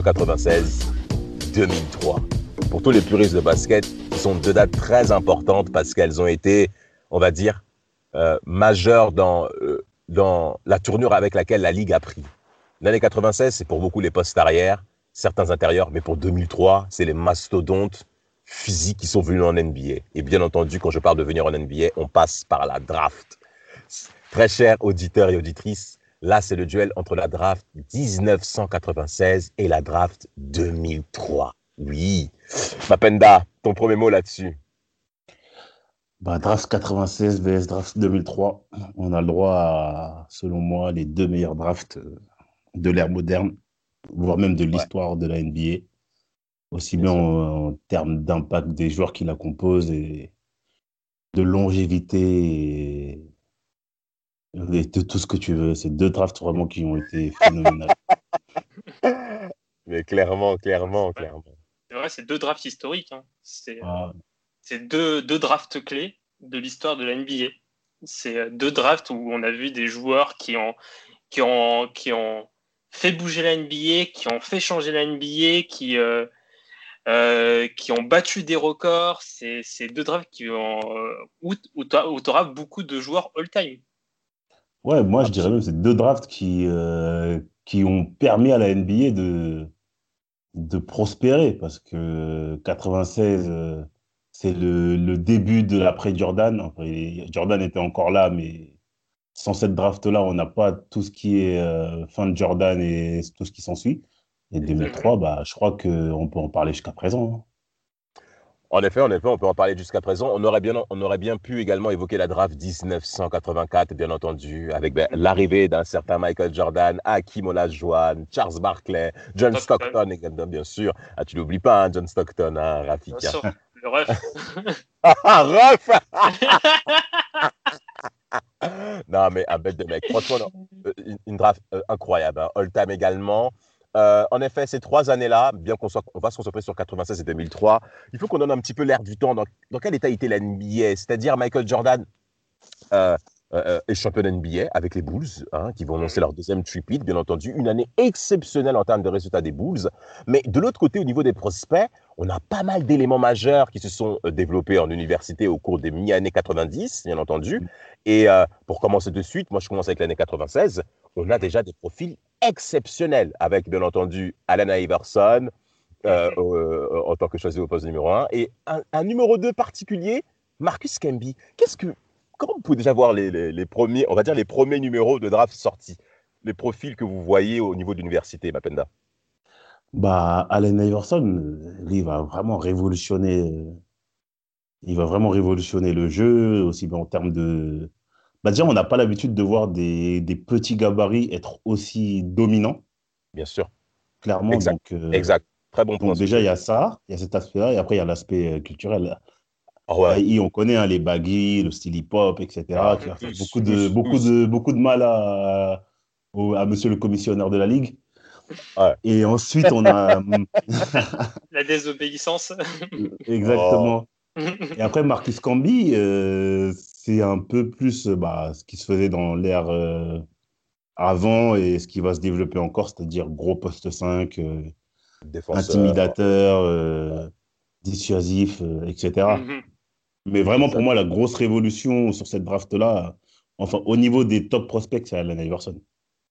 1996-2003. Pour tous les puristes de basket, ce sont deux dates très importantes parce qu'elles ont été, on va dire, euh, majeures dans, euh, dans la tournure avec laquelle la Ligue a pris. L'année 96, c'est pour beaucoup les postes arrière, certains intérieurs, mais pour 2003, c'est les mastodontes physiques qui sont venus en NBA. Et bien entendu, quand je parle de venir en NBA, on passe par la draft. Très chers auditeurs et auditrices, Là, c'est le duel entre la draft 1996 et la draft 2003. Oui. Mapenda, ton premier mot là-dessus bah, Draft 96 vs Draft 2003. On a le droit à, selon moi, les deux meilleurs drafts euh, de l'ère moderne, voire même de l'histoire de la NBA. Aussi bien, en, termes d'impact des joueurs qui la composent et de longévité de tout ce que tu veux. C'est deux drafts vraiment qui ont été phénoménales. Mais clairement, clairement, clairement. C'est vrai, c'est deux drafts historiques. Hein. Ah. C'est deux, deux, drafts clés de l'histoire de la NBA. C'est euh, deux drafts où on a vu des joueurs qui ont, qui ont, qui ont fait bouger la NBA, qui ont fait changer la NBA, qui, euh, euh, qui ont battu des records. C'est deux drafts qui ont, où, où tu auras beaucoup de joueurs all-time. Ouais, moi je dirais même que c'est deux drafts qui, euh, qui ont permis à la NBA de, de prospérer parce que 96, euh, c'est le, le, début de l'après-Jordan. Jordan était encore là, mais sans cette draft-là, on n'a pas tout ce qui est euh, fin de Jordan et tout ce qui s'ensuit. Et 2003, bah, je crois qu'on peut en parler jusqu'à présent. Hein. En effet, en effet, on peut en parler jusqu'à présent. On aurait, bien, on aurait bien pu également évoquer la draft 1984, bien entendu, avec ben, l'arrivée d'un certain Michael Jordan, Hakim Olajuwon, Charles Barkley, John Stockton, également, bien sûr. Ah, tu l'oublies pas, hein, John Stockton, hein, Rafik. Bien sûr, le ref. ah, ref Non, mais un bête de mec. Franchement, euh, une, draft euh, incroyable. Hein. All-time également. Euh, en effet, ces trois années-là, bien qu'on soit, on va se concentrer sur 96 et 2003, il faut qu'on donne un petit peu l'air du temps. Dans, quel état était la NBA C'est-à-dire Michael Jordan euh, euh, est champion NBA avec les Bulls, hein, qui vont lancer leur deuxième tripit, bien entendu. Une année exceptionnelle en termes de résultats des Bulls. Mais de l'autre côté, au niveau des prospects, on a pas mal d'éléments majeurs qui se sont développés en université au cours des mi-années 90, bien entendu. Et pour commencer de suite, moi je commence avec l'année 96, on a déjà des profils exceptionnel avec, bien entendu, Alan Iverson euh, euh, en tant que choisi au poste numéro 1 et un, numéro 2 particulier, Marcus Camby. Qu'est-ce que, comment vous pouvez déjà voir les, premiers, on va dire les premiers numéros de draft sortis, les profils que vous voyez au niveau de l'université, Mapenda? Bah, Allen Iverson, il va vraiment révolutionner, il va vraiment révolutionner le jeu, aussi bien en termes de, bah déjà, on n'a pas l'habitude de voir des, des, petits gabarits être aussi dominants. Bien sûr. Clairement. Exact. Donc, euh, exact. Très bon point. déjà, il y a ça, il y a cet aspect-là, et après, il y a l'aspect euh, culturel. Oh ouais. on connaît hein, les baggy, le style hip-hop, etc., ah, qui a fait beaucoup de, beaucoup, de, beaucoup de mal à, à, monsieur le commissionnaire de la Ligue. Ouais. Et ensuite, on a. la désobéissance. Exactement. Oh. Et après, Marcus Camby, euh, c'est un peu plus euh, bah, ce qui se faisait dans l'ère euh, avant et ce qui va se développer encore, c'est-à-dire gros poste 5, euh, intimidateur, dissuasif, etc. Mais vraiment, pour moi, la grosse révolution sur cette draft-là, enfin, au niveau des top prospects, c'est Allen Iverson.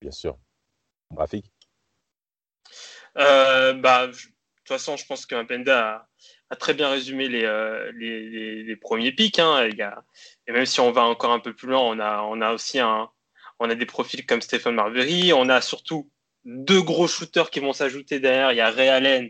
Bien sûr. Graphique bah, De toute façon, je pense qu'un Penda a, très bien résumé les, les, premiers pics. Hein. Il y a, et même si on va encore un peu plus loin, on a, on a aussi un, on a des profils comme Stephen Marbury. On a surtout deux gros shooters qui vont s'ajouter derrière. Il y a Ray Allen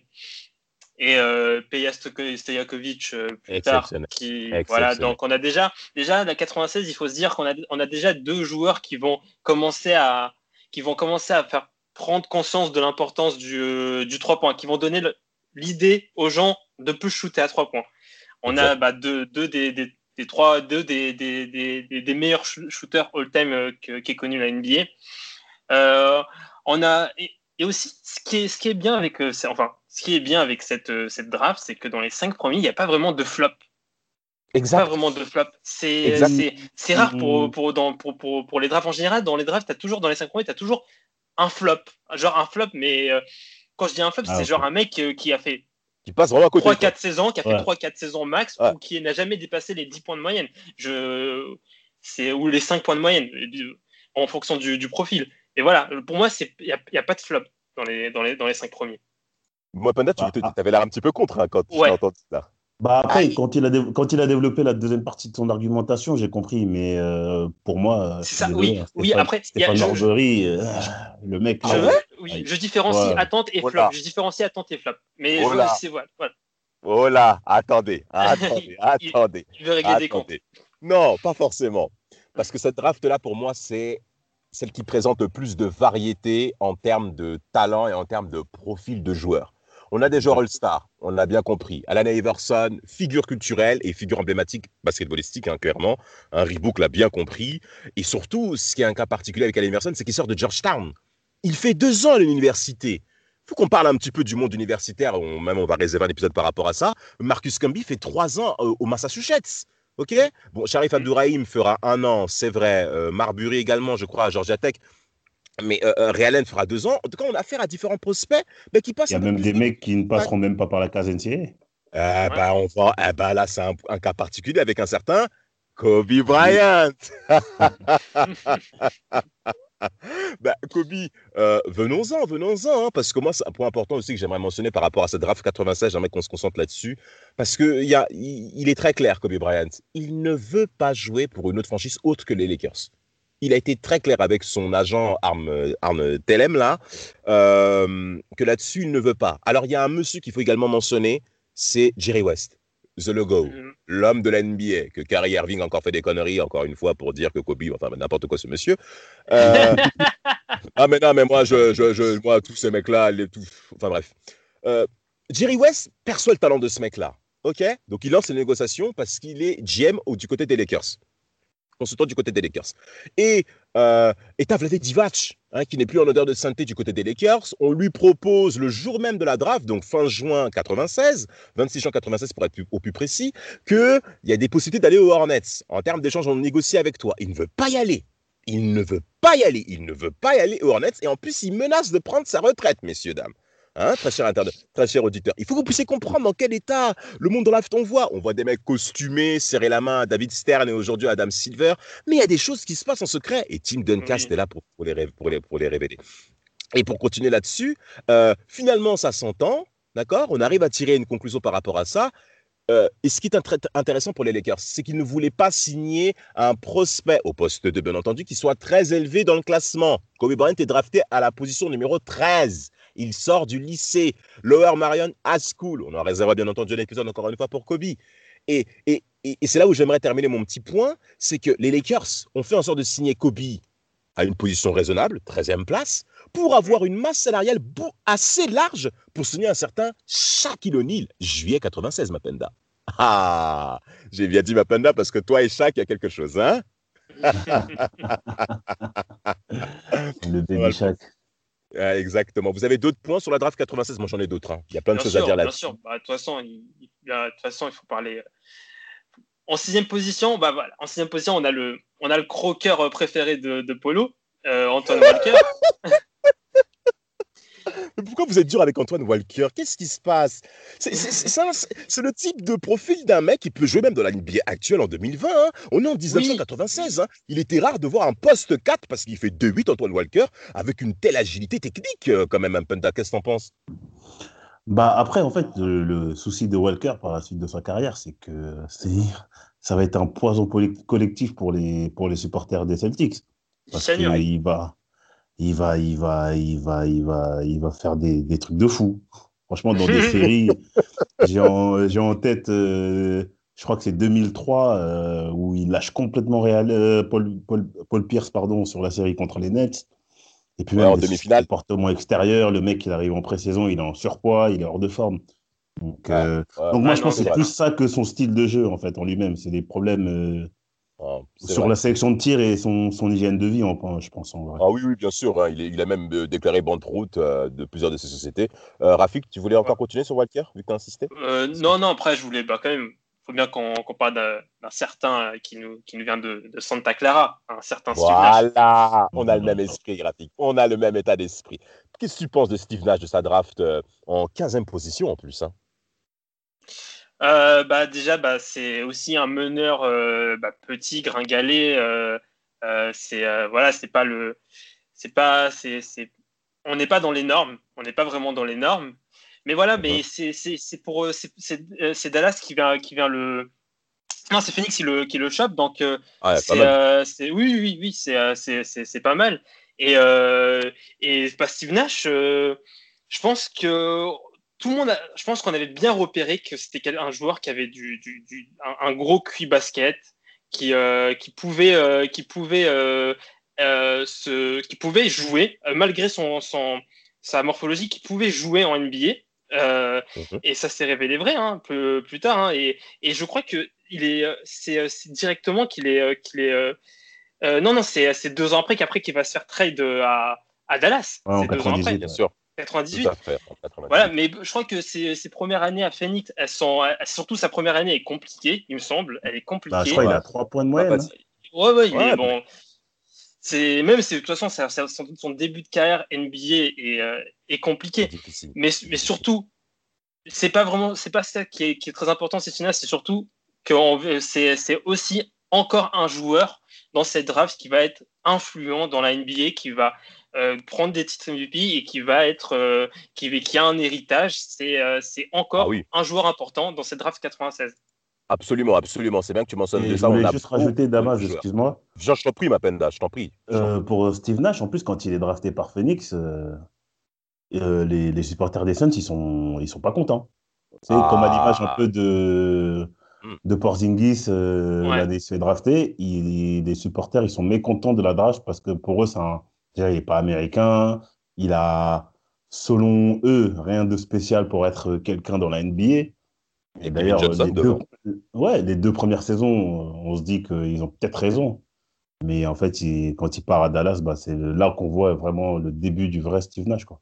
et euh, Peja Stojakovic euh, plus tard. Qui, voilà, donc on a déjà, déjà la 96, il faut se dire qu'on a, on a déjà deux joueurs qui vont commencer à, qui vont commencer à faire prendre conscience de l'importance du, euh, du 3 points, qui vont donner l'idée aux gens de plus shooter à 3 points. On a bah, deux, deux des, des, des, trois, deux des, des, des meilleurs shooters all-time euh, qui est connu la NBA. Euh, on a et, aussi ce qui est, ce qui est bien avec enfin ce qui est bien avec cette, euh, cette draft, c'est que dans les cinq premiers, il n'y a pas vraiment de flop. Exact. Pas vraiment de flop. C'est rare pour, pour, dans, pour, pour, pour, les drafts en général. Dans les drafts, as toujours, dans les cinq premiers, tu as toujours un flop. Genre un flop, mais euh, quand je dis un flop, ah, c'est genre un mec euh, qui a fait qui passe vraiment à côté. 3-4 saisons, qui a fait 3-4 saisons max, ou qui n'a jamais dépassé les 10 points de moyenne. Je... Ou les 5 points de moyenne, en fonction du, du profil. Et voilà, pour moi, il n'y a, y a, pas de flop dans les, dans les, dans les 5 premiers. Moi, Panda, tu bah, avais l'air un petit peu contre hein, quand tu as entendu ça. Bah après, quand, il a quand il a développé la deuxième partie de son argumentation, j'ai compris, mais euh, pour moi, c'est ça, oui, oui. Après, Stéphane y a, Marbury, euh, le mec. Je, là, oui, je différencie attente et flop. Je différencie attente et flop. Mais oh je, voilà, voilà. Oh là, attendez, attendez, attendez. Tu veux régler des comptes. Non, pas forcément. Parce que cette draft-là, pour moi, c'est celle qui présente le plus de variété en termes de talent et en termes de profil de joueur. On a des joueurs All-Star, on l'a bien compris. Alan Iverson, figure culturelle et figure emblématique basketballistique, hein, clairement. Un Reebok l'a bien compris. Et surtout, ce qui est un cas particulier avec Alan Iverson, c'est qu'il sort de Georgetown. Il fait deux ans à l'université. Il faut qu'on parle un petit peu du monde universitaire. On, même on va réserver un épisode par rapport à ça. Marcus Camby fait trois ans euh, au Massachusetts. OK? Bon, Sharif Abdourahim fera un an, c'est vrai. Euh, Marbury également, je crois, à Georgia Tech mais euh, euh fera deux ans. En tout cas, on a affaire à différents prospects mais qui passent. Il y a même des mecs qui ne passeront même pas par la case NCA. Eh ben, on va, eh ben, là, c'est un, cas particulier avec un certain Kobe Bryant. bah, Kobe, euh, venons-en, venons-en, hein, parce que moi, c'est un point important aussi que j'aimerais mentionner par rapport à cette draft 96, j'aimerais qu'on se concentre là-dessus, parce qu'il y a, il est très clair, Kobe Bryant, il ne veut pas jouer pour une autre franchise autre que les Lakers il a été très clair avec son agent Arne, Arne Telem là, euh, que là-dessus, il ne veut pas. Alors, il y a un monsieur qu'il faut également mentionner, c'est Jerry West, The Logo, mm-hmm. l'homme de l'NBA, que Kyrie Irving a encore fait des conneries, encore une fois, pour dire que Kobe, enfin, n'importe quoi ce monsieur. Euh, ah, mais non, mais moi, je, je, moi tous ces mecs-là, tout... enfin bref. Euh, Jerry West perçoit le talent de ce mec-là. OK? Donc, il lance les négociations parce qu'il est GM du côté des Lakers consultant du côté des Lakers. Et euh, et Divac, hein, qui n'est plus en odeur de sainteté du côté des Lakers. On lui propose le jour même de la draft, donc fin juin 96, 26 juin 96 pour être au plus précis, qu'il y a des possibilités d'aller aux Hornets. En termes d'échange, on négocie avec toi. Il ne veut pas y aller. Il ne veut pas y aller. Il ne veut pas y aller aux Hornets. Et en plus, il menace de prendre sa retraite, messieurs, dames. Hein, très cher très cher auditeur. Il faut que vous puissiez comprendre dans quel état le monde de la on voit. On voit des mecs costumés, serrer la main à David Stern et aujourd'hui à Adam Silver. Mais il y a des choses qui se passent en secret. Et Tim Duncan est là pour, les, pour, les, pour les révéler. Et pour continuer là-dessus, euh, finalement, ça s'entend. D'accord? On arrive à tirer une conclusion par rapport à ça. Euh, et ce qui est intéressant pour les Lakers, c'est qu'ils ne voulaient pas signer un prospect au poste de bien entendu qui soit très élevé dans le classement. Kobe Bryant est drafté à la position numéro 13. Il sort du lycée Lower Marion High School. On en réserve bien entendu un épisode encore une fois pour Kobe. Et, c'est là où j'aimerais terminer mon petit point, c'est que les Lakers ont fait en sorte de signer Kobe à une position raisonnable, 13e place, pour avoir une masse salariale assez large pour signer un certain Shaquille O'Neal, juillet 96, Mapenda. Ah, j'ai bien dit Mapenda parce que toi et Shaq, il y a quelque chose, hein? Le baby Shaq. Ah, exactement. Vous avez d'autres points sur la draft 96 Moi, j'en ai d'autres. Hein. Il y a plein de choses à dire là. Bien sûr. Bah, de toute façon, il, façon, il faut parler. Euh, en sixième position, bah, voilà. En sixième position, on a le, on a le croqueur euh, préféré de, de Polo, euh, Antoine Walker. pourquoi vous êtes dur avec Antoine Walker? Qu'est-ce qui se passe? C'est le type de profil d'un mec qui peut jouer même dans la NBA actuelle en 2020. Hein. On est en 1996. Hein. Il était rare de voir un poste 4 parce qu'il fait 2-8 Antoine Walker avec une telle agilité technique euh, quand même, un Penta. Qu'est-ce que t'en penses? Bah après, en fait, le, souci de Walker par la suite de sa carrière, c'est que ça va être un poison collectif pour les, pour les supporters des Celtics. Parce qu'il va, il va, il va, il va, il va, il va faire des, des trucs de fou. Franchement, dans des séries, j'ai en, en, tête, je crois que c'est 2003, où il lâche complètement Real, Paul, Paul, Paul, Pierce pardon, sur la série contre les Nets. Et puis même, en demi-finale. comportement extérieur, le mec, il arrive en pré-saison, il est en surpoids, il est hors de forme. Donc, donc moi, je pense que c'est plus ça que son style de jeu, en fait, en lui-même. C'est des problèmes sur la sélection de tir et son, son hygiène de vie, je pense. En Ah oui, oui, bien sûr. Hein. Il, il, a même euh, déclaré bande route euh, de plusieurs de ses sociétés. Euh, Rafik, tu voulais encore continuer sur Walker, vu que tu as insisté Non, non, après, je voulais bah, quand même. Il faut bien qu'on parle d'un certain qui nous, qui nous vient de, de Santa Clara, un certain Voilà, on a le même esprit, Rafik. On a le même état d'esprit. Qu'est-ce que tu penses de Steve Nash, de sa draft en 15e position en plus hein? Euh, bah, Déjà, bah, c'est aussi un meneur euh, bah, petit, gringalé. Euh, c'est voilà, c'est pas le. C'est pas. c'est on n'est pas dans les normes. On n'est pas vraiment dans les normes. Mais voilà, mais c'est pour. C'est Dallas qui vient, qui vient le. Non, c'est Phoenix qui le, qui le chope. Donc, ah, c'est oui, oui, oui, c'est pas mal. Et, et bah, Steve Nash, je pense que tout le monde, je pense qu'on avait bien repéré que c'était un joueur qui avait du, un, gros QI basket, qui, euh, qui pouvait, euh, qui pouvait, euh, qui pouvait jouer malgré son, son, sa morphologie, qui pouvait jouer en NBA. Mhm. Et ça s'est révélé vrai hein, peu plus tard. Hein, et, et, je crois que il est, c'est, directement qu'il est, qu'il est. non, non, c'est, deux ans après qu'après qu'il va se faire trade à, à Dallas. c'est deux ans après, bien sûr. 98. Voilà, mais je crois que ses, premières années à Phoenix, elles sont, surtout sa première année est compliquée, il me semble. Elle est compliquée. Bah, je crois qu'il a 3 points de moyenne. Hein. Ouais, ouais, mais bon. C'est même, de toute façon, son, début de carrière NBA est, euh, est compliqué. Mais, mais surtout, c'est pas vraiment, c'est pas ça qui est, qui est très important, c'est c'est surtout que c'est aussi encore un joueur dans cette draft qui va être influent dans la NBA, qui va euh, prendre des titres MVP et qui va être euh, qui, qui, a un héritage, c'est euh, c'est encore ah un joueur important dans cette draft 96. Absolument, absolument. C'est bien que tu mentionnes de ça. Je voulais juste rajouter, Damas, excuse-moi. Je, t'en prie, ma Penda, je t'en prie. pour Steve Nash, en plus, quand il est drafté par Phoenix, les, les, supporters des Suns, ils sont, ils sont pas contents. C'est comme à l'image un peu de, hmm. de Porzingis l'année où il est drafté. les supporters, ils sont mécontents de la draft parce que pour eux, c'est un, il n'est pas américain. Il a, selon eux, rien de spécial pour être quelqu'un dans la NBA. Et d'ailleurs, les, deux, ouais, les deux premières saisons, on se dit qu'ils ont peut-être raison. Mais en fait, quand il part à Dallas, bah, c'est là qu'on voit vraiment le début du vrai Steve Nash. Quoi.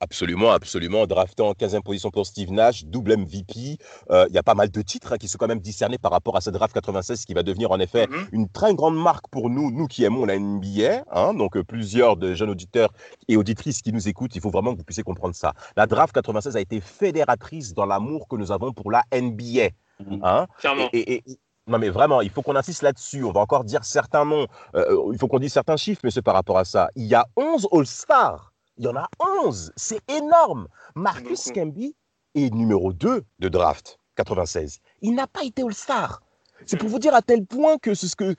Absolument, absolument. Drafté en 15e position pour Steve Nash, double MVP. Euh, il y a pas mal de titres hein, qui sont quand même discernés par rapport à ce draft 96 qui va devenir en effet mhm. une très grande marque pour nous, nous qui aimons la NBA. Hein. donc euh, plusieurs de jeunes auditeurs et auditrices qui nous écoutent, il faut vraiment que vous puissiez comprendre ça. La draft 96 a été fédératrice dans l'amour que nous avons pour la NBA. Mhm. Hein. et, non, mais vraiment, il faut qu'on insiste là-dessus. On va encore dire certains noms. Euh, il faut qu'on dise certains chiffres, mais c'est par rapport à ça. Il y a 11 All-Stars il y en a 11. C'est énorme. Marcus Camby est numéro 2 de draft 96. Il n'a pas été All-Star. C'est pour vous dire à tel point que c'est ce que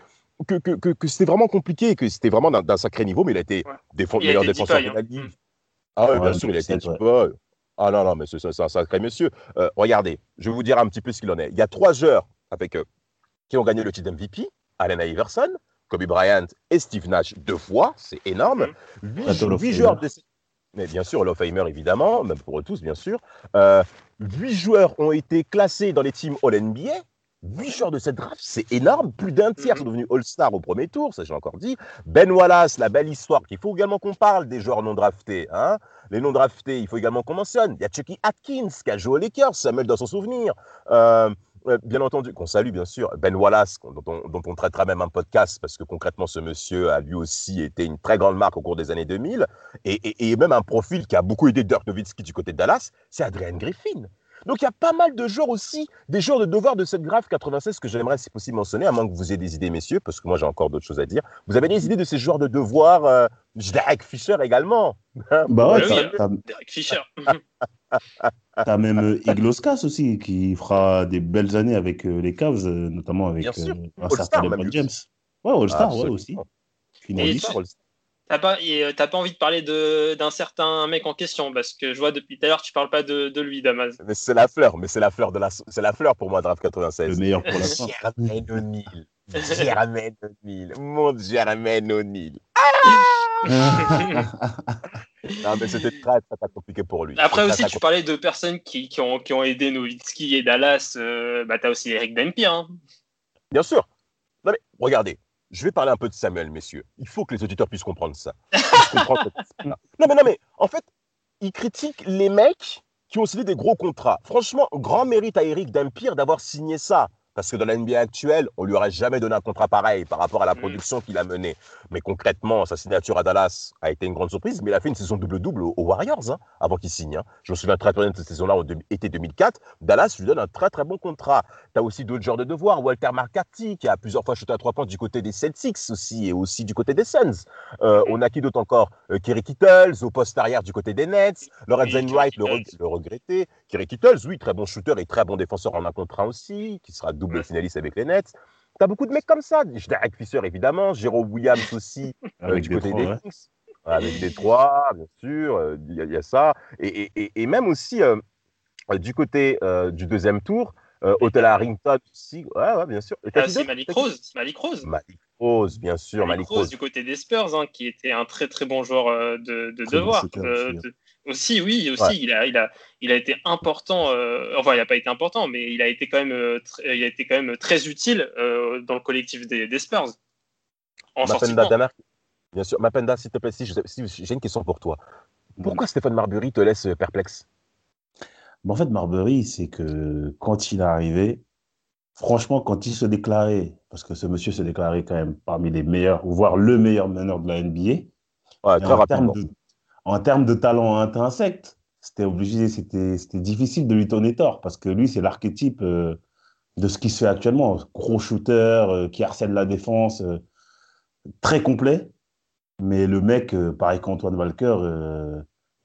que, que, que, c'était vraiment compliqué, que c'était vraiment d'un sacré niveau, mais il a été meilleur défenseur de la Ligue. Hein. Ah oui, bien sûr, il a été un petit peu. Ah non, non, mais c'est un sacré monsieur. Euh, regardez, je vais vous dire un petit peu ce qu'il en est. Il y a trois joueurs avec, eux qui ont gagné le titre MVP Allen Iverson, Kobe Bryant et Steve Nash deux fois, c'est énorme. Mm-hmm. Huit, joueurs de mais bien sûr, Famer évidemment, même pour eux tous, bien sûr. Euh, huit joueurs ont été classés dans les teams All-NBA. Huit joueurs de cette draft, c'est énorme. Plus d'un tiers mm-hmm. sont devenus All-Star au premier tour, ça j'ai encore dit. Ben Wallace, la belle histoire qu'il faut également qu'on parle des joueurs non draftés. Hein. Les non draftés, il faut également qu'on mentionne. Il y a Chucky Atkins qui a joué aux Lakers, Samuel dans son souvenir. Euh, bien entendu, qu'on salue bien sûr, Ben Wallace, dont on, traitera même un podcast, parce que concrètement, ce monsieur a lui aussi été une très grande marque au cours des années 2000, et, même un profil qui a beaucoup aidé Dirk Nowitzki du côté de Dallas, c'est Adrian Griffin. Donc il y a pas mal de joueurs aussi, des joueurs de devoir de cette grave 96 que j'aimerais si possible mentionner, à moins que vous ayez des idées, messieurs, parce que moi j'ai encore d'autres choses à dire. Vous avez des idées de ces joueurs de devoir euh, Derek Fisher également Bah ouais, Derek Fisher. T'as même euh, Igloskas aussi qui fera des belles années avec euh, les Cavs, euh, notamment avec un certain LeBron James. Ouais, All-Star, ouais, aussi. T'as pas, euh, pas envie de parler d'un certain mec en question parce que je vois depuis tout à l'heure tu parles pas de, de lui, Damas. Mais c'est la fleur, mais c'est la fleur de la, c'est la fleur pour moi, Draft 96. Le meilleur pour la fin. Jermaine O'Neill, Jermaine O'Neill, mon Jermaine O'Neill. non, mais c'était très, très, compliqué pour lui. Après aussi, tu parlais de personnes qui, qui, ont, qui ont aidé Nowitzki et Dallas. Euh, bah, tu as aussi Eric Dempierre. Hein. Bien sûr. Non, mais regardez, je vais parler un peu de Samuel, messieurs. Il faut que les auditeurs puissent comprendre ça. non, mais non, mais en fait, il critique les mecs qui ont signé des gros contrats. Franchement, grand mérite à Eric Dempierre d'avoir signé ça. Parce que dans la NBA actuelle, on lui aurait jamais donné un contrat pareil par rapport à la mm. production qu'il a menée. Mais concrètement, sa signature à Dallas a été une grande surprise. Mais il a fait une saison double-double aux Warriors hein, avant qu'il signe. Hein. Je me souviens très bien de cette saison-là, en été 2004. Dallas lui donne un très très bon contrat. Tu as aussi d'autres genres de devoirs. Walter McCarthy, qui a plusieurs fois chuté à trois points du côté des Celtics aussi, et aussi du côté des Suns. Euh, on a qui d'autre encore? Euh, Kerry Kittles, au poste arrière du côté des Nets. Lorenzen Wright, le, regretté. Kerry Kittles, oui, très bon shooter et très bon défenseur en un contrat aussi, qui sera double double finaliste avec les Nets. Tu as beaucoup de mecs comme ça. Derek Fisher, évidemment. Jérôme Williams aussi, euh, du côté des Knicks. Avec des trois, bien sûr. Euh, il y, a ça. Et, et, et même aussi, euh, du côté du deuxième tour, Hotel Harrington aussi. Ouais, ouais, bien sûr. Ah, c'est Malik Rose. Malik Rose. Malik Rose, bien sûr. Malik, Rose, du côté des Spurs, hein, qui était un très très bon joueur de, de devoir. Aussi, oui, aussi, il, a, il, a, il a été important. Euh, enfin, il n'a pas été important, mais il a été quand même, euh, il a été quand même très utile euh, dans le collectif des, des Spurs. En Mapenda, bien sûr. Mapenda, s'il te plaît, si, j'ai une question pour toi. Pourquoi Stéphane Marbury te laisse perplexe? En fait, Marbury, c'est que quand il est arrivé, franchement, quand il se déclarait, parce que ce monsieur se déclarait quand même parmi les meilleurs, voire le meilleur meneur de la NBA, ouais, très rapidement en termes de talent intrinsèque, c'était obligé, c'était difficile de lui donner tort parce que lui, c'est l'archétype euh, de ce qui se fait actuellement. Gros shooter euh, qui harcèle la défense, euh, très complet. Mais le mec, pareil qu'Antoine Walker,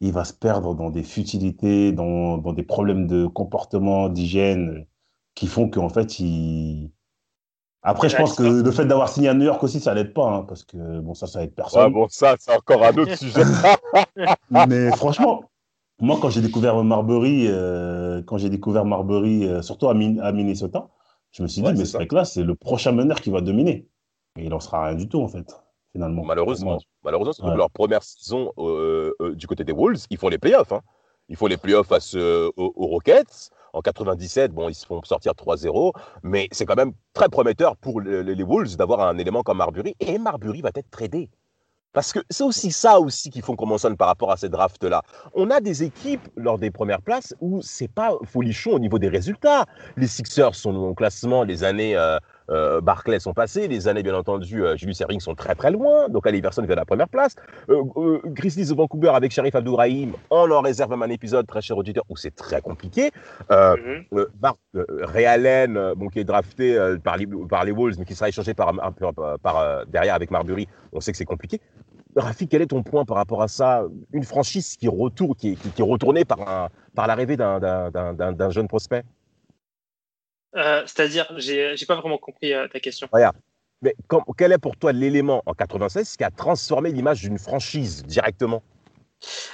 il va se perdre dans des futilités, dans, dans des problèmes de comportement, d'hygiène, qui font qu'en fait, il, après, je pense que le fait d'avoir signé à New York aussi, ça l'aide pas, hein, parce que bon, ça, ça aide personne. Ouais, bon, ça, c'est encore un autre sujet. Mais franchement, moi, quand j'ai découvert Marbury, euh, quand j'ai découvert Marbury, euh, surtout à, Minnesota, je me suis dit, mais ce mec-là, c'est le prochain meneur qui va dominer. Et il en sera rien du tout, en fait, finalement. Malheureusement, malheureusement, c'est leur première saison euh, du côté des Wolves, ils font les playoffs. Hein. Ils font les playoffs face aux Rockets. En 97, bon, ils se font sortir 3-0, mais c'est quand même très prometteur pour les, Wolves d'avoir un élément comme Marbury. Et Marbury va être tradé. Parce que c'est aussi ça aussi qui font qu'on mentionne par rapport à ces drafts-là. On a des équipes lors des premières places où c'est pas folichon au niveau des résultats. Les Sixers sont au classement les années euh, euh, Barclay sont passés. Les années, bien entendu, euh, Julius Erring sont très très loin. Donc Ali Iverson vient à la première place. Euh, euh, Grizzlies de Vancouver avec Sharif Abdourahim, on en réserve même un épisode très cher auditeur où c'est très compliqué. Mm Ray Allen, bon, qui est drafté par, les, par les Wolves, mais qui sera échangé par, par, derrière avec Marbury, on sait que c'est compliqué. Rafik, quel est ton point par rapport à ça? Une franchise qui, retourne, qui, qui, qui est retournée par, par l'arrivée d'un jeune prospect? Euh, c'est-à-dire, j'ai, j'ai pas vraiment compris euh, ta question. Regarde. Mais quel est pour toi l'élément en 96 qui a transformé l'image d'une franchise directement?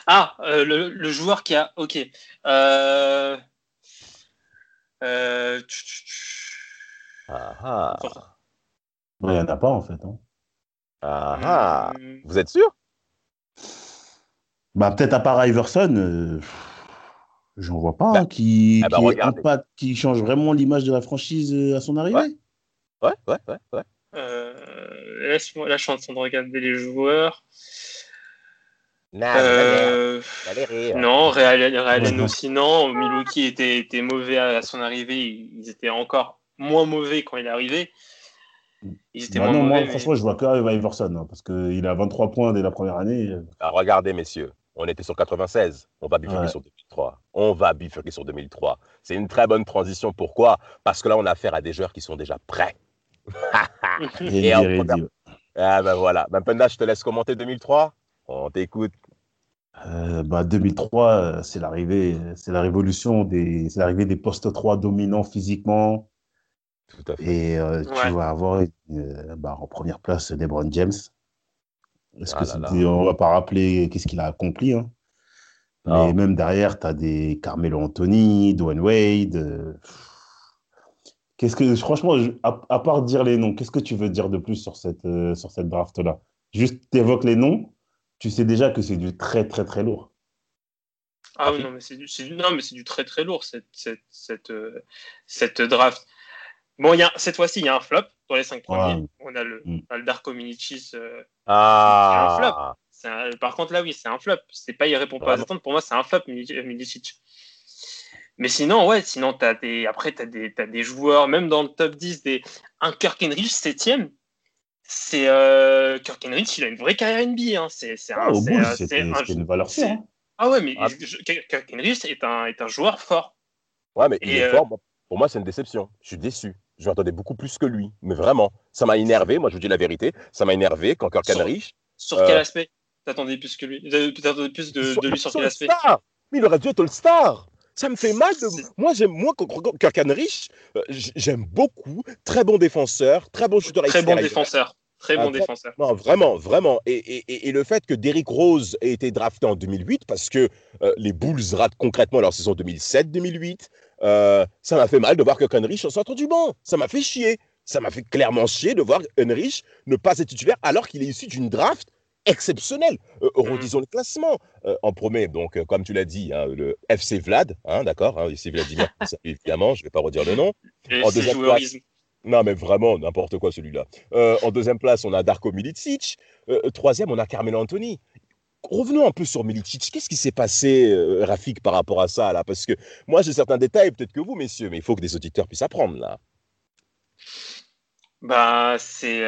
Ah, euh, le, joueur qui a. Ok. Ah ah. Il n'y en a pas en fait. Hein. Ah ah. Hmm. Vous êtes sûr? Bah peut-être à part Iverson. J'en vois pas bah, qui, ah bah, qui, change vraiment l'image de la franchise euh, à son arrivée. Ouais, ouais, ouais. ouais, Euh, là, je suis en train de regarder les joueurs. euh, non, Realen aussi non. Milwaukee était, était mauvais à, son arrivée. Ils étaient encore moins mauvais quand il est arrivé. Ils étaient bah non, moi, franchement, je vois que Iverson hein, parce qu'il a 23 points dès la première année. Ah, regardez, messieurs, on était sur 96, on va bifurquer sur 2003. On va bifurquer sur 2003. C'est une très bonne transition. Pourquoi? Parce que là, on a affaire à des joueurs qui sont déjà prêts. Et en Ah ben voilà. Ben Penda, je te laisse commenter 2003. On t'écoute. Euh, bah 2003, euh, c'est l'arrivée, c'est la révolution des, c'est l'arrivée des postes 3 dominants physiquement. Tout à fait. Et euh, tu vas avoir bah, en première place LeBron James. Est-ce que ah on va pas rappeler qu'est-ce qu'il a accompli. Hein. Mais même derrière, tu as des Carmelo Anthony, Dwayne Wade. Euh, qu'est-ce que, franchement, à, part dire les noms, qu'est-ce que tu veux dire de plus sur cette, euh, sur cette draft-là? Juste t'évoques les noms, tu sais déjà que c'est du très, très, très lourd. Ah oui, non, mais c'est du, non, mais du très, très lourd, cette, cette, cette, euh, cette draft. Bon, y a, cette fois-ci, il y a un flop dans les cinq premiers. On a le, mm. le Darko Milicic. ah. un flop par contre, là, oui, c'est un flop. C'est pas, il répond pas à attentes. Pour moi, c'est un flop, Milicic. Mais sinon, ouais, sinon, as des, après, tu as des, des joueurs, même dans le top 10, des, un Kirk Henry, 7 C'est euh, Kirk Henry, il a une vraie carrière NBA. Hein. C'est ah, une valeur sûre. Hein. Ah ouais, mais ah. Kirk Henry est un, est un joueur fort. Ouais, mais il est euh, fort. Pour moi, c'est une déception. Je suis déçu. Je m'attendais beaucoup plus que lui. Mais vraiment, ça m'a énervé. Moi, je vous dis la vérité. Ça m'a énervé quand Kirk Henry. Sur, quel euh, aspect? T'attendais plus que lui. T'attendais plus de, de, lui sur quel aspect? star. Mais il aurait dû être All-Star. Ça me fait mal. De... Moi, j'aime moi Kirk Henrich. Euh, j'aime beaucoup. Très bon défenseur, très bon shooter. Très bon défenseur. Très bon défenseur. Non, vraiment, vraiment. Et, et, et, le fait que Derrick Rose ait été drafté en 2008, parce que euh, les Bulls ratent concrètement leur saison 2007-2008, euh, ça m'a fait mal de voir que Henrich en sortant du banc. Ça m'a fait chier. Ça m'a fait clairement chier de voir Henrich ne pas être titulaire alors qu'il est issu d'une draft exceptionnel. Euh, mmh. redisons le classement. Euh, en premier, donc, comme tu l'as dit, hein, le FC Vlad, hein, d'accord hein, FC Vladimir, évidemment, je ne vais pas redire le nom. en deuxième place, non, mais vraiment, n'importe quoi celui-là. en deuxième place, on a Darko Milicic. troisième, on a Carmelo Anthony. Revenons un peu sur Milicic. Qu'est-ce qui s'est passé, Rafik, par rapport à ça là? Parce que moi, j'ai certains détails, peut-être que vous, messieurs, mais il faut que des auditeurs puissent apprendre là. Bah, c'est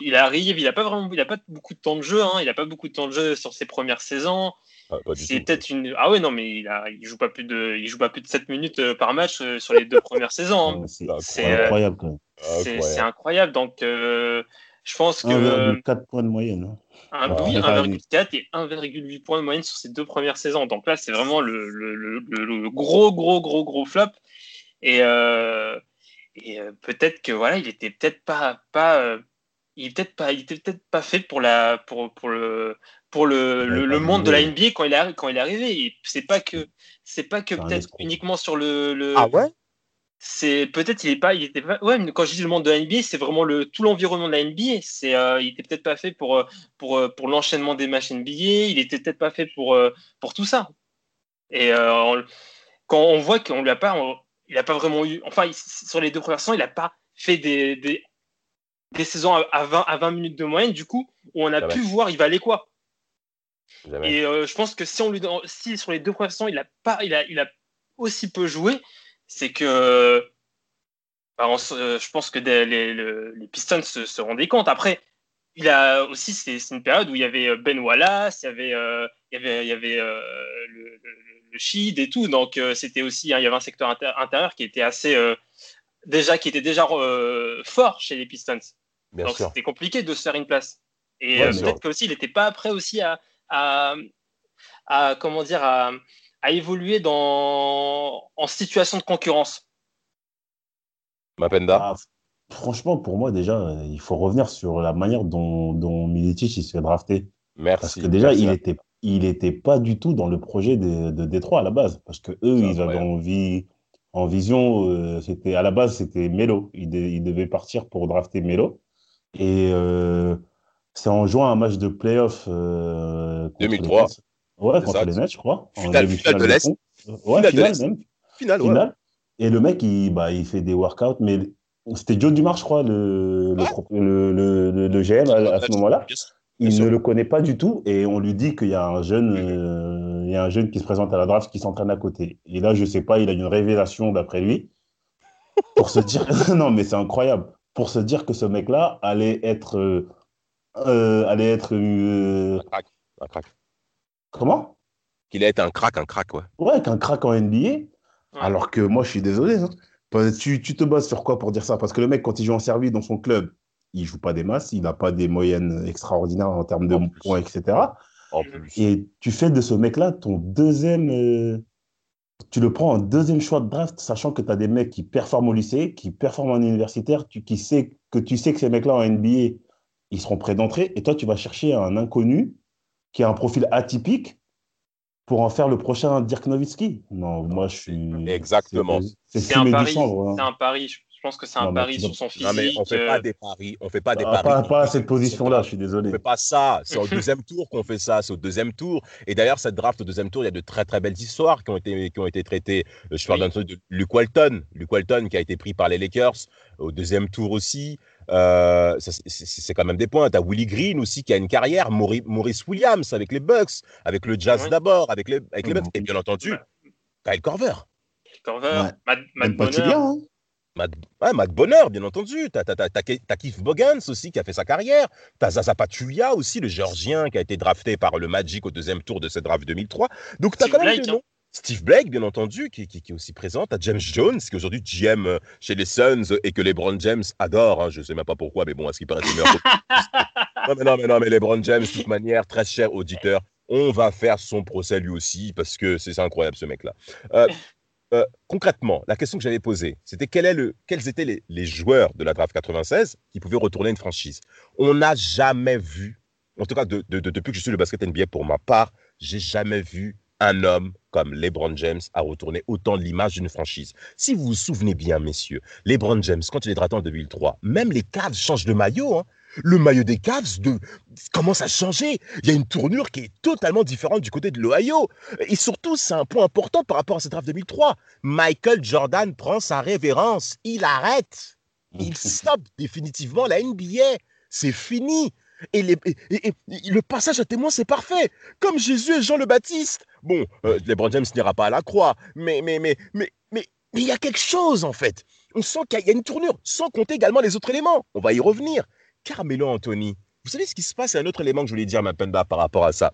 il arrive, il n'a pas vraiment, il a pas beaucoup de temps de jeu, hein, il n'a pas beaucoup de temps de jeu sur ses premières saisons. Ah, c'est peut-être une. Ah ouais, non, mais il, a, il joue pas plus de, il joue pas plus de 7 minutes euh, par match euh, sur les deux premières saisons. Hein. C'est incroyable quand même. C'est incroyable. Donc, euh, je pense que. 1,4 points de moyenne. Hein. oui, 1,4 et 1,8 points de moyenne sur ces deux premières saisons. Donc là, c'est vraiment le, le, le, gros, gros, gros, gros flop. Et, et peut-être que voilà, il était peut-être pas, pas il était peut-être pas, il était peut-être pas fait pour la, pour, pour le, pour le, le, monde de la NBA quand il est, quand il est arrivé. C'est pas que, c'est pas que peut-être uniquement sur le, le... Ah ouais? C'est peut-être il est pas, il était pas. Ouais, quand je dis le monde de la NBA, c'est vraiment le tout l'environnement de la NBA. C'est, euh, il était peut-être pas fait pour, euh, pour, euh, pour l'enchaînement des matchs NBA. Il était peut-être pas fait pour, pour tout ça. Et quand on voit qu'on lui a pas, il a pas vraiment eu. Enfin, sur les deux premières saisons, il a pas fait des, des des saisons à 20, à 20 minutes de moyenne, du coup, où on a pu voir il valait quoi. Et euh, je pense que si, on lui, si sur les deux premières saisons, il a, pas, il a, il a aussi peu joué, c'est que bah, euh, je pense que les, les, Pistons se, rendaient compte. Après, il a aussi, c'est une période où il y avait euh, Ben Wallace, il y avait, il y avait, il y avait le, le, Shid et tout. Donc, c'était aussi, hein, il y avait un secteur intérieur qui était assez, déjà, qui était déjà fort chez les Pistons. Donc c'était compliqué de se faire une place. Et euh, peut-être qu'aussi il n'était pas prêt aussi à, à, comment dire à, évoluer dans en situation de concurrence. Mapenda. Ah, franchement, pour moi déjà, il faut revenir sur la manière dont, dont Milicic il se fait drafter. Merci. Parce que déjà, il était il était pas du tout dans le projet de, de Détroit à la base, parce que eux, ils avaient envie en vision, euh, c'était à la base c'était Melo. Il, il, devait partir pour drafter Melo. Et euh, c'est en jouant un match de playoff. Euh, 2003. Ouais, contre les Nets, je crois. Finale, finale de l'Est. Ouais, finale, même. Finale, finale. Et le mec, il, bah, il fait des workouts, mais c'était Joe Dumars, je crois, le, le, le, le, GM à, ce moment-là. Il ne le connaît pas du tout et on lui dit qu'il y a un jeune, euh, il y a un jeune qui se présente à la draft qui s'entraîne à côté. Et là, je sais pas, il a une révélation d'après lui pour se dire non mais c'est incroyable pour se dire que ce mec-là allait être. Euh, euh, allait être. Un crack. Un crack. Comment? Qu'il allait être un crack, un crack, ouais. Ouais, qu'un crack en NBA. Alors que moi, je suis désolé. Hein. Tu, tu, te bases sur quoi pour dire ça? Parce que le mec, quand il joue en service dans son club, il joue pas des masses, il n'a pas des moyennes extraordinaires en termes de points, etc. En plus. Et tu fais de ce mec-là ton deuxième, tu le prends en deuxième choix de draft, sachant que tu as des mecs qui performent au lycée, qui performent en universitaire, tu, qui sais, que tu sais que ces mecs-là en NBA, ils seront prêts d'entrer. Et toi, tu vas chercher un inconnu qui a un profil atypique pour en faire le prochain Dirk Nowitzki? Non, moi, je suis. Exactement. C'est un, pari. Hein. C'est un pari. Je pense que c'est un pari sur son physique. Non, mais on fait pas euh. des paris. On fait pas des ah, paris. Pas, à cette position-là, je suis désolé. On fait pas ça. C'est au deuxième tour qu'on fait ça. C'est au deuxième tour. Et d'ailleurs, cette draft au deuxième tour, il y a de très très belles histoires qui ont été, qui ont été traitées. Euh, je parle d'un truc de Luke Walton. Luke Walton qui a été pris par les Lakers au deuxième tour aussi. Euh, c'est quand même des points. Tu as Willie Green aussi qui a une carrière. Maurice Williams avec les Bucks, avec le Jazz d'abord, avec les, avec les Bucks. Et bien entendu, Kyle Korver. Korver, Matt, Matt Bonner. Hein. Matt, Matt Bonner, bien entendu. Tu as, Keith Bogans aussi qui a fait sa carrière. Tu as Zaza Pachulia aussi, le Géorgien qui a été drafté par le Magic au deuxième tour de cette draft 2003. Donc tu as quand même des noms. Steve Blake, bien entendu, qui, qui, est aussi présent. à James Jones, qui est aujourd'hui GM euh, chez les Suns et que LeBron James adore. Hein. je ne sais même pas pourquoi, mais bon, à ce qu'il paraît, c'est meilleur. non, mais non, mais non, mais LeBron James, de toute manière, très cher auditeur, on va faire son procès lui aussi parce que c'est incroyable ce mec-là. Euh, euh, concrètement, la question que j'avais posée, c'était quel le, quels étaient les, joueurs de la draft 96 qui pouvaient retourner une franchise? On n'a jamais vu, en tout cas de, de, depuis que je suis le basket NBA pour ma part, j'ai jamais vu un homme comme LeBron James a retourné autant l'image d'une franchise. Si vous vous souvenez bien, messieurs, LeBron James, quand il est drafté en 2003, même les Cavs changent de maillot. Hein. Le maillot des Cavs de... commence à changer. Il y a une tournure qui est totalement différente du côté de l'Ohio. Et surtout, c'est un point important par rapport à cette draft 2003. Michael Jordan prend sa révérence. Il arrête. Il stoppe définitivement la NBA. C'est fini. Et, le passage à témoin, c'est parfait. Comme Jésus et Jean le Baptiste. Bon, euh, LeBron James n'ira pas à la croix, mais mais mais mais mais il y a quelque chose en fait. On sent qu'il y a une tournure, sans compter également les autres éléments. On va y revenir. Carmelo Anthony. Vous savez ce qui se passe? C'est un autre élément que je voulais dire, Mapenda, par rapport à ça.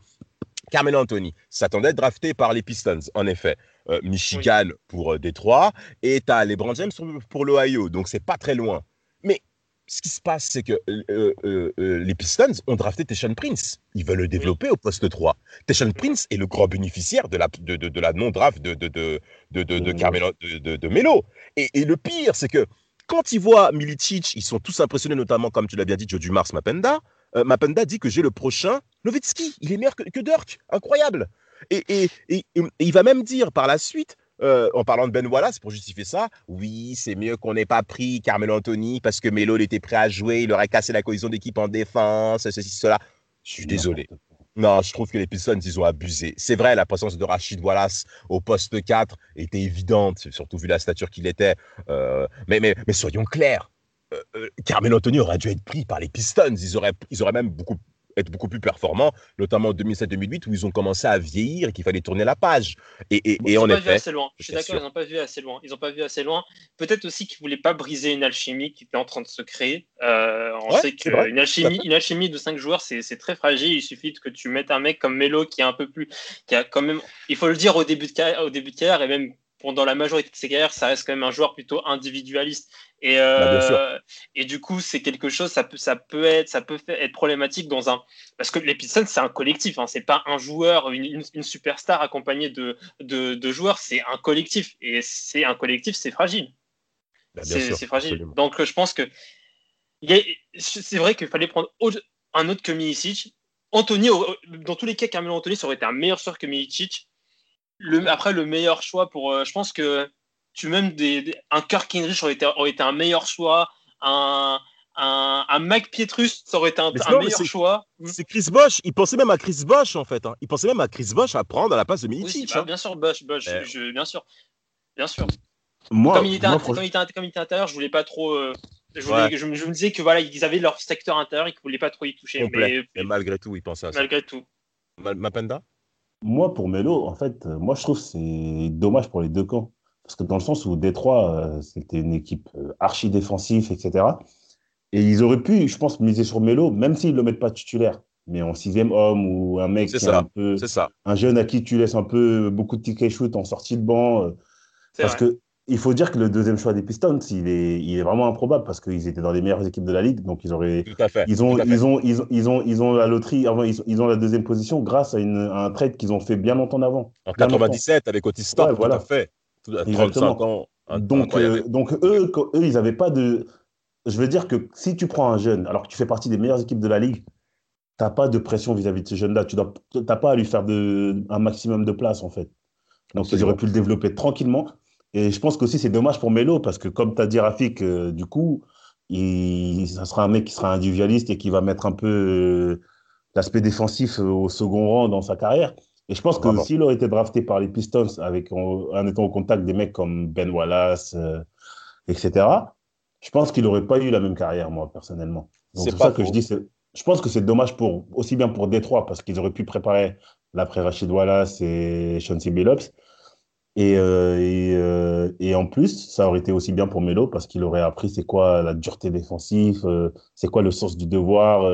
Carmelo Anthony s'attendait à être drafté par les Pistons, en effet. Euh, Michigan pour euh, Détroit et tu as LeBron James pour, l'Ohio, donc c'est pas très loin. Mais ce qui se passe, c'est que euh, les Pistons ont drafté Teshan Prince. Ils veulent le développer au poste 3. Teshan Prince est le grand bénéficiaire de la, de, de, la non-draft de, de, de, de, de, de, Melo. Et, et, le pire, c'est que quand ils voient Milicic, ils sont tous impressionnés, notamment, comme tu l'as bien dit, Joe Dumars, Mapenda. Mapenda dit que j'ai le prochain Nowitzki. Il est meilleur que, que Dirk. Incroyable. Et, et, et, et, il va même dire par la suite euh, en parlant de Ben Wallace, pour justifier ça, oui, c'est mieux qu'on n'ait pas pris Carmelo Anthony parce que Melo, était prêt à jouer, il aurait cassé la cohésion d'équipe en défense, ceci, cela. Je suis désolé. Non, je trouve que les Pistons, ils ont abusé. C'est vrai, la présence de Rachid Wallace au poste 4 était évidente, surtout vu la stature qu'il était. Euh, mais, mais, mais soyons clairs, euh, Carmelo Anthony aurait dû être pris par les Pistons. Ils auraient, ils auraient même beaucoup être beaucoup plus performants, notamment en 2007-2008 où ils ont commencé à vieillir et qu'il fallait tourner la page. Et, et, et en effet, assez loin. Je suis d'accord, ils n'ont pas vu assez loin. Ils n'ont pas vu assez loin. Peut-être aussi qu'ils voulaient pas briser une alchimie qui était en train de se créer. Euh, on sait qu'une alchimie, une alchimie de cinq joueurs, c'est très fragile. Il suffit que tu mettes un mec comme Melo qui est un peu plus, qui a quand même, il faut le dire au début de carrière, au début de carrière et même pendant la majorité de ses carrières, ça reste quand même un joueur plutôt individualiste. Et, bah, euh, et du coup, c'est quelque chose, ça peut, ça peut être, ça peut être problématique dans un, parce que les Pistons, c'est un collectif, hein, c'est pas un joueur, une, une, superstar accompagnée de, de, de joueurs, c'est un collectif. Et c'est un collectif, c'est fragile. Bah, c'est fragile. Donc, je pense que c'est vrai qu'il fallait prendre un autre que Milicic. Anthony, dans tous les cas, Carmelo Anthony, ça aurait été un meilleur joueur que Milicic le, après, le meilleur choix pour. Euh, je pense que tu même des, un Kirk Henrich aurait été, aurait été un meilleur choix. Un, un, un Mike Pietrus, ça aurait été un, meilleur choix. Hmm. C'est Chris Bosch. Il pensait même à Chris Bosch, en fait. Hein. Il pensait même à Chris Bosch à prendre à la place de Milicic. Bah, hein. Bien sûr, Bosch. Bosch je, bien sûr. Bien sûr. Moi, comme, il était, comme, il était, comme il était intérieur, je voulais pas trop. Euh, je, voulais, je, me disais que voilà, ils avaient leur secteur intérieur et qu'ils voulaient pas trop y toucher. Mais, et malgré tout, ils pensaient à ça. Malgré tout. Mapenda? Moi, pour Melo, en fait, euh, moi, je trouve que c'est dommage pour les deux camps. Parce que dans le sens où Détroit, euh, c'était une équipe euh, archi défensive, etc. Et ils auraient pu, je pense, miser sur Melo, même s'ils ne le mettent pas titulaire. Mais en sixième homme ou un mec qui un peu. Ça. Un jeune à qui tu laisses un peu beaucoup de tickets shoot en sortie de banc. parce que il faut dire que le deuxième choix des Pistons, il est, il est vraiment improbable parce qu'ils étaient dans les meilleures équipes de la ligue, donc ils auraient, ils ont, ils ont, ils ont, ils ont, ils ont la loterie, ils, ont la deuxième position grâce à, une, un trade qu'ils ont fait bien longtemps avant. En 97 avec Otis Thorpe, voilà. tout à fait. 35 ans. donc, euh, donc eux, eux, ils n'avaient pas de, je veux dire que si tu prends un jeune, alors que tu fais partie des meilleures équipes de la ligue, tu n'as pas de pression vis-à-vis de ce jeune-là. Tu n'as pas à lui faire de, un maximum de place, en fait. Donc, ils auraient pu le développer tranquillement. Et je pense qu'aussi, c'est dommage pour Melo, parce que comme tu as dit, Rafik, euh, du coup, il, ça sera un mec qui sera individualiste et qui va mettre un peu euh, l'aspect défensif au second rang dans sa carrière. Et je pense que s'il aurait été drafté par les Pistons avec, en, étant au contact des mecs comme Ben Wallace, euh, etc., je pense qu'il n'aurait pas eu la même carrière, moi, personnellement. C'est pour ça que je dis, je pense que c'est dommage pour, aussi bien pour Détroit, parce qu'ils auraient pu préparer l'après Rachid Wallace et Chauncey Billups. Et, euh, et, euh, et, en plus, ça aurait été aussi bien pour Melo parce qu'il aurait appris c'est quoi la dureté défensive, c'est quoi le sens du devoir,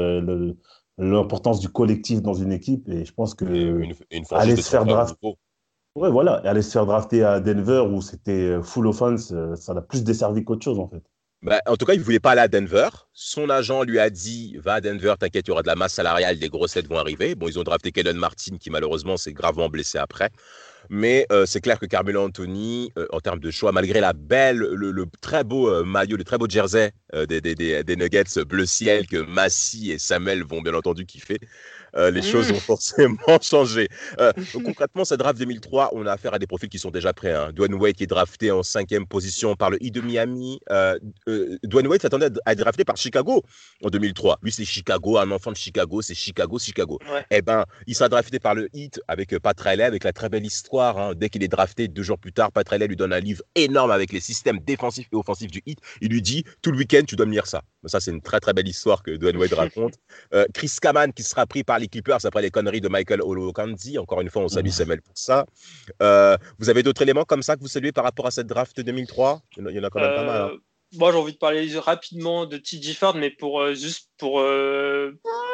l'importance du collectif dans une équipe. Et je pense que une, aller se faire drafter. Ouais, voilà, aller se faire drafter à Denver où c'était full offense, euh, ça l'a plus desservi qu'autre chose en fait. Bah, en tout cas, il ne voulait pas aller à Denver. Son agent lui a dit Va à Denver, t'inquiète, il y aura de la masse salariale, des grossettes vont arriver. Bon, ils ont drafté Kellen Martin qui, malheureusement, s'est gravement blessé après. Mais euh, c'est clair que Carmelo Anthony, euh, en termes de choix, malgré la belle, le, très beau euh, maillot, le très beau jersey des, Nuggets bleu ciel que Massy et Samuel vont bien entendu kiffer, euh, les choses ont mmh. forcément changé. Euh, concrètement, cette draft 2003, on a affaire à des profils qui sont déjà prêts. Hein. Dwayne Wade qui est drafté en cinquième position par le Heat de Miami. Euh, Dwayne Wade s'attendait à être drafté par Chicago en 2003. Lui, c'est Chicago, un enfant de Chicago, c'est Chicago, Chicago. Eh ben, il sera drafté par le Heat avec Pat Riley, avec la très belle histoire. Hein. Dès qu'il est drafté, deux jours plus tard, Pat Riley lui donne un livre énorme avec les systèmes défensifs et offensifs du Heat. Il lui dit, tout le week-end, tu dois me lire ça. Ça, c'est une très très belle histoire que Dwayne Wade raconte. Chris Kaman qui sera pris par les Clippers après les conneries de Michael Olokandi. Encore une fois, on salue Samuel pour ça. Euh, vous avez d'autres éléments comme ça que vous saluez par rapport à cette draft 2003 Il y en a quand même pas mal. Hein. Euh, moi, j'ai envie de parler rapidement de TJ Ford, mais pour euh, juste pour,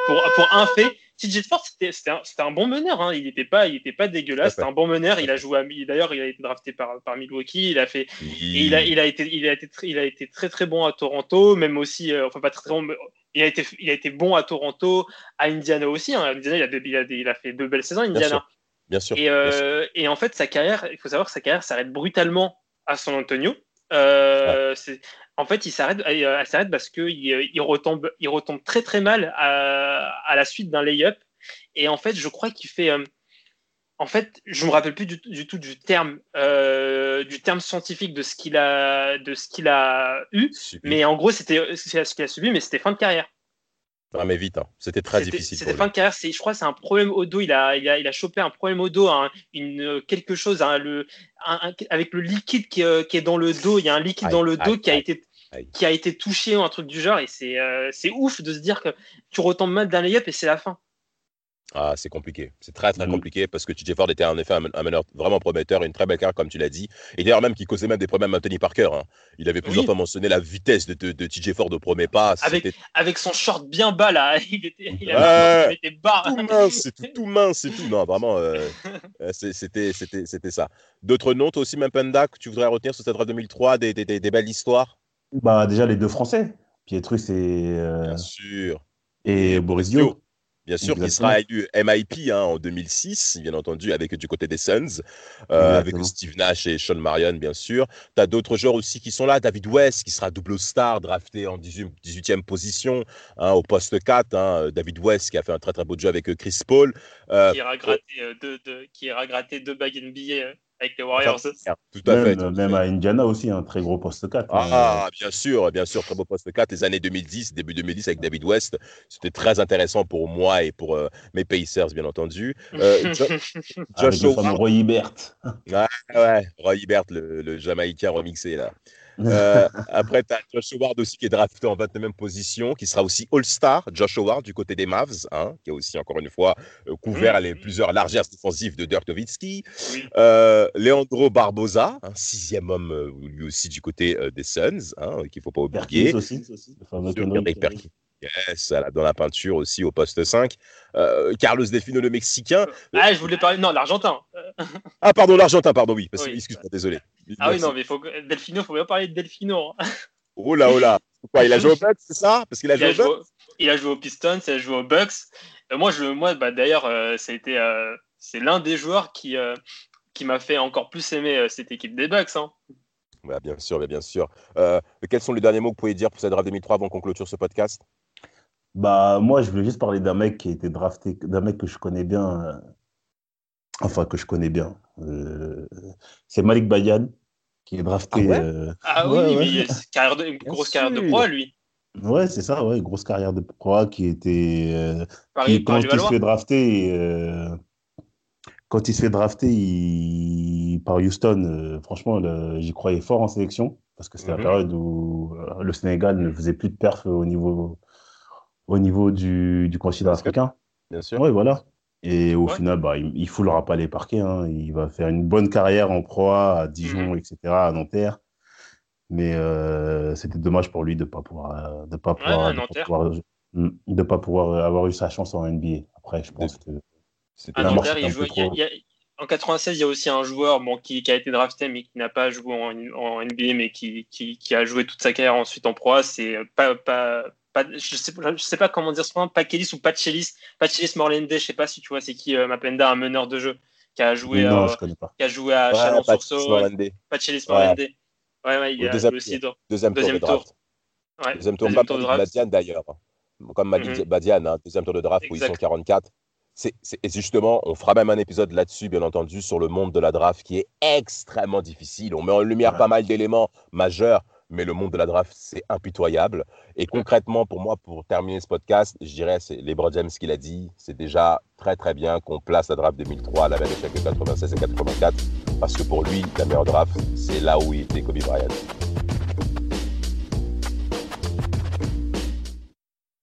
pour, pour un fait, TJ Ford, c'était un, un, bon meneur. Hein. Il n'était pas, il était pas dégueulasse. C'était un bon meneur. Il a joué D'ailleurs, il a été drafté par, par Milwaukee. Il a fait. Et il a, il a été, il a été, il a été très très bon à Toronto, même aussi. enfin, pas très, très bon il a, été, il a été bon à Toronto, à Indiana aussi. Hein. Indiana, il a, il, a, fait deux belles saisons, Indiana. Bien sûr. Euh, et, en fait, sa carrière, il faut savoir que sa carrière s'arrête brutalement à San Antonio. Euh, en fait, il s'arrête, elle s'arrête parce qu'il il retombe, il retombe très très mal à, à la suite d'un lay-up. Et en fait, je crois qu'il fait, euh, en fait, je me rappelle plus du, tout du terme, euh, du terme scientifique de ce qu'il a, de ce qu'il a eu. Mais en gros, c'était ce qu'il a subi, mais c'était fin de carrière. Ah, mais vite, hein. c'était très difficile. C'était fin de carrière. Je crois c'est un problème au dos. Il a, il a, il a chopé un problème au dos, une, quelque chose, le, avec le liquide qui, euh, qui, est dans le dos. Il y a un liquide dans le dos qui a été qui a été touché ou un truc du genre. Et c'est euh, ouf de se dire que tu retombes mal d'un layup et c'est la fin. Ah, c'est compliqué. C'est très, très mmh. compliqué parce que TJ Ford était en effet un, meneur vraiment prometteur, une très belle carrière, comme tu l'as dit. Et d'ailleurs, même qui causait même des problèmes à Anthony Parker. Hein. Il avait plusieurs fois mentionné la vitesse de, de, TJ Ford au premier pas. Avec, avec son short bien bas, là. Il était, il avait, bas. Tout mince, c'est tout, tout, mince, c'est tout. Non, vraiment, euh, euh c'était ça. D'autres noms, toi aussi, même Penda, que tu voudrais retenir sur cette draft 2003, des, des, des, belles histoires? Bah, Déjà, les deux Français. Pietrus et. Euh... Bien sûr. Et, Boris Dio. Bien sûr, qui sera élu MIP hein, en 2006, bien entendu, avec du côté des Suns, euh, avec Steve Nash et Sean Marion, bien sûr. Tu as d'autres joueurs aussi qui sont là. David West, qui sera double star, drafté en 18, e position hein, au poste 4. Hein. David West, qui a fait un très très beau jeu avec euh, Chris Paul. Euh, qui, ira gratter, deux, qui ira gratter deux bagues NBA avec les Warriors. tout à même, fait. même à Indiana aussi, un très gros poste 4. Hein. Ah, bien sûr, bien sûr, très beau poste 4. Les années 2010, début 2010 avec David West, c'était très intéressant pour moi et pour euh, mes Pacers, bien entendu. Euh, Josh Roy Hibbert. Ouais, ouais, Roy Hibbert, le, le Jamaïcain remixé là. Euh, après, tu as Josh Howard aussi qui est drafté en 29e position, qui sera aussi All-Star, Josh Howard du côté des Mavs, hein, qui a aussi encore une fois euh, couvert les plusieurs largesses défensives de Dirk Nowitzki. Euh, Leandro Barbosa, un sixième homme lui aussi du côté des Suns, hein, qu'il ne faut pas oublier. aussi, aussi. Yes, dans la peinture aussi au poste 5. Euh, Carlos Delfino, le Mexicain. Ah, je voulais parler. Non, l'Argentin. ah, pardon, l'Argentin, pardon, oui. Excuse-moi, désolé. Ah oui, non, mais faut... Delfino, il faut bien parler de Delfino. Oh là, oh là. Quoi, il a joué au Bucks, c'est ça? Parce qu'il a, joué au Bucks? Il a joué aux Pistons, il a joué aux Bucks. Euh, moi, je, moi bah, d'ailleurs, euh, c'est l'un des joueurs qui, qui m'a fait encore plus aimer cette équipe des Bucks. Hein. bien sûr, bien sûr. Quels sont les derniers mots que vous pouvez dire pour cette draft 2003 avant qu'on clôture ce podcast? Bah, moi, je voulais juste parler d'un mec qui a été drafté, d'un mec que je connais bien. Euh, enfin, que je connais bien. Euh, c'est Malik Bayan, qui est drafté. Ah, oui, mais carrière de, grosse carrière de proie, lui. Ouais, c'est ça, ouais, grosse carrière de proie qui était. qui, quand il se fait drafter, quand il se fait drafter il... par Houston, euh, franchement, j'y croyais fort en sélection, parce que c'était la mhm. période où euh, le Sénégal ne faisait plus de perf au niveau, au niveau du, du continent africain. Bien sûr. Oui, voilà. Et au final, bah, il ne foulera pas les parquets. Hein. Il va faire une bonne carrière en proie à Dijon, mhm. etc., à Nanterre. Mais euh, c'était dommage pour lui de ne pas pouvoir, de pas pouvoir, de pas pouvoir avoir eu sa chance en NBA. Après, je pense que en 96, il y a aussi un joueur bon, qui, a été drafté mais qui n'a pas joué en, NBA, mais qui, a joué toute sa carrière ensuite en pro. C'est pas, pas, je sais, je sais pas comment dire ce point, Pakelis ou Pachelis, Pachelis Morlende, je sais pas si tu vois, c'est qui euh, Mapenda, un meneur de jeu qui a joué, non, euh, qui a joué à Chalon-sur-Saône. Pachelis Morlende. Ouais, ouais, il y a deuxième, aussi tour. Deuxième, deuxième tour. Ouais. Deuxième tour, deuxième tour de draft. Badian d'ailleurs. Comme m'a dit mm-hmm. Badian, hein, deuxième tour de draft où ils sont 44 et justement, on fera même un épisode là-dessus, bien entendu, sur le monde de la draft qui est extrêmement difficile. On met en lumière pas mal d'éléments majeurs, mais le monde de la draft, c'est impitoyable. Et concrètement, pour moi, pour terminer ce podcast, je dirais, c'est LeBron James qui l'a dit, c'est déjà très très bien qu'on place la draft 2003 à la même échec que 96 et 84, parce que pour lui, la meilleure draft, c'est là où il était Kobe Bryant.